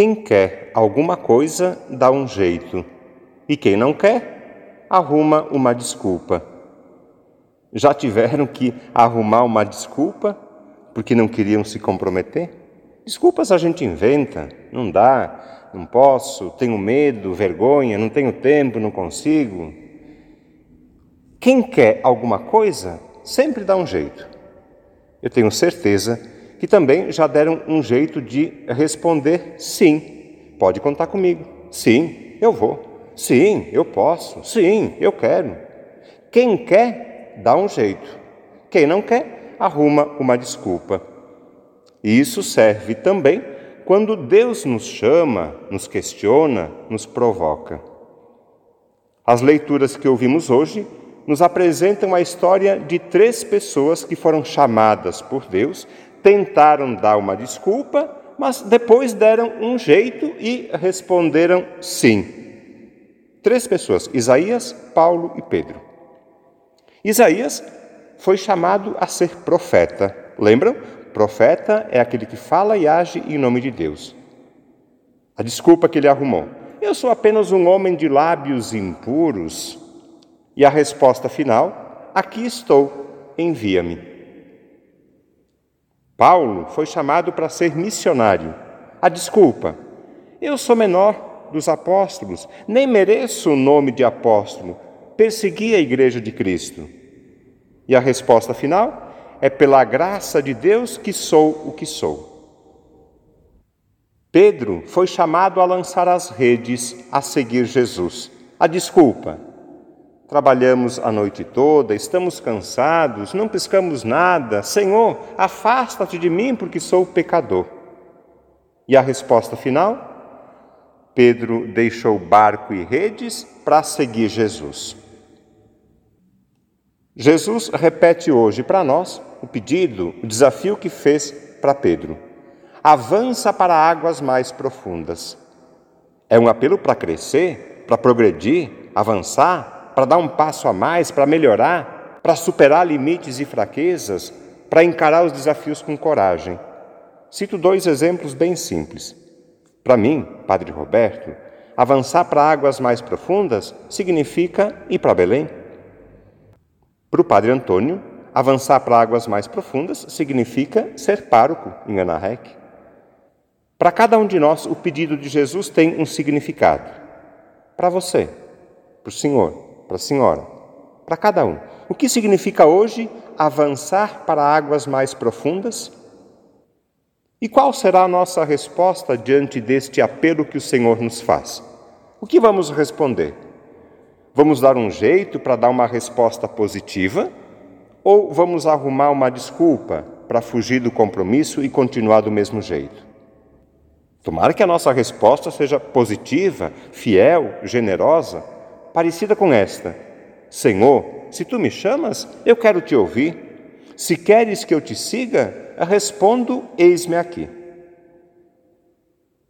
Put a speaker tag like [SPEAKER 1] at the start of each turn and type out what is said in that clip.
[SPEAKER 1] Quem quer alguma coisa dá um jeito, e quem não quer, arruma uma desculpa. Já tiveram que arrumar uma desculpa porque não queriam se comprometer? Desculpas a gente inventa, não dá, não posso, tenho medo, vergonha, não tenho tempo, não consigo. Quem quer alguma coisa sempre dá um jeito. Eu tenho certeza que também já deram um jeito de responder sim. Pode contar comigo. Sim, eu vou. Sim, eu posso. Sim, eu quero. Quem quer, dá um jeito. Quem não quer, arruma uma desculpa. E isso serve também quando Deus nos chama, nos questiona, nos provoca. As leituras que ouvimos hoje nos apresentam a história de três pessoas que foram chamadas por Deus, tentaram dar uma desculpa, mas depois deram um jeito e responderam sim. Três pessoas: Isaías, Paulo e Pedro. Isaías foi chamado a ser profeta. Lembram? Profeta é aquele que fala e age em nome de Deus. A desculpa que ele arrumou: Eu sou apenas um homem de lábios impuros. E a resposta final: Aqui estou, envia-me. Paulo foi chamado para ser missionário. A desculpa: Eu sou menor dos apóstolos, nem mereço o nome de apóstolo, persegui a igreja de Cristo. E a resposta final? É pela graça de Deus que sou o que sou. Pedro foi chamado a lançar as redes a seguir Jesus. A desculpa: Trabalhamos a noite toda, estamos cansados, não pescamos nada. Senhor, afasta-te de mim porque sou pecador. E a resposta final? Pedro deixou barco e redes para seguir Jesus. Jesus repete hoje para nós o pedido, o desafio que fez para Pedro. Avança para águas mais profundas. É um apelo para crescer, para progredir, avançar, para dar um passo a mais, para melhorar, para superar limites e fraquezas, para encarar os desafios com coragem. Cito dois exemplos bem simples. Para mim, Padre Roberto, avançar para águas mais profundas significa ir para Belém. Para o Padre Antônio, avançar para águas mais profundas significa ser pároco em Anarrec. Para cada um de nós, o pedido de Jesus tem um significado. Para você, para o Senhor, para a senhora, para cada um. O que significa hoje avançar para águas mais profundas? E qual será a nossa resposta diante deste apelo que o Senhor nos faz? O que vamos responder? Vamos dar um jeito para dar uma resposta positiva? Ou vamos arrumar uma desculpa para fugir do compromisso e continuar do mesmo jeito? Tomara que a nossa resposta seja positiva, fiel, generosa, parecida com esta: Senhor, se tu me chamas, eu quero te ouvir. Se queres que eu te siga, respondo: Eis-me aqui.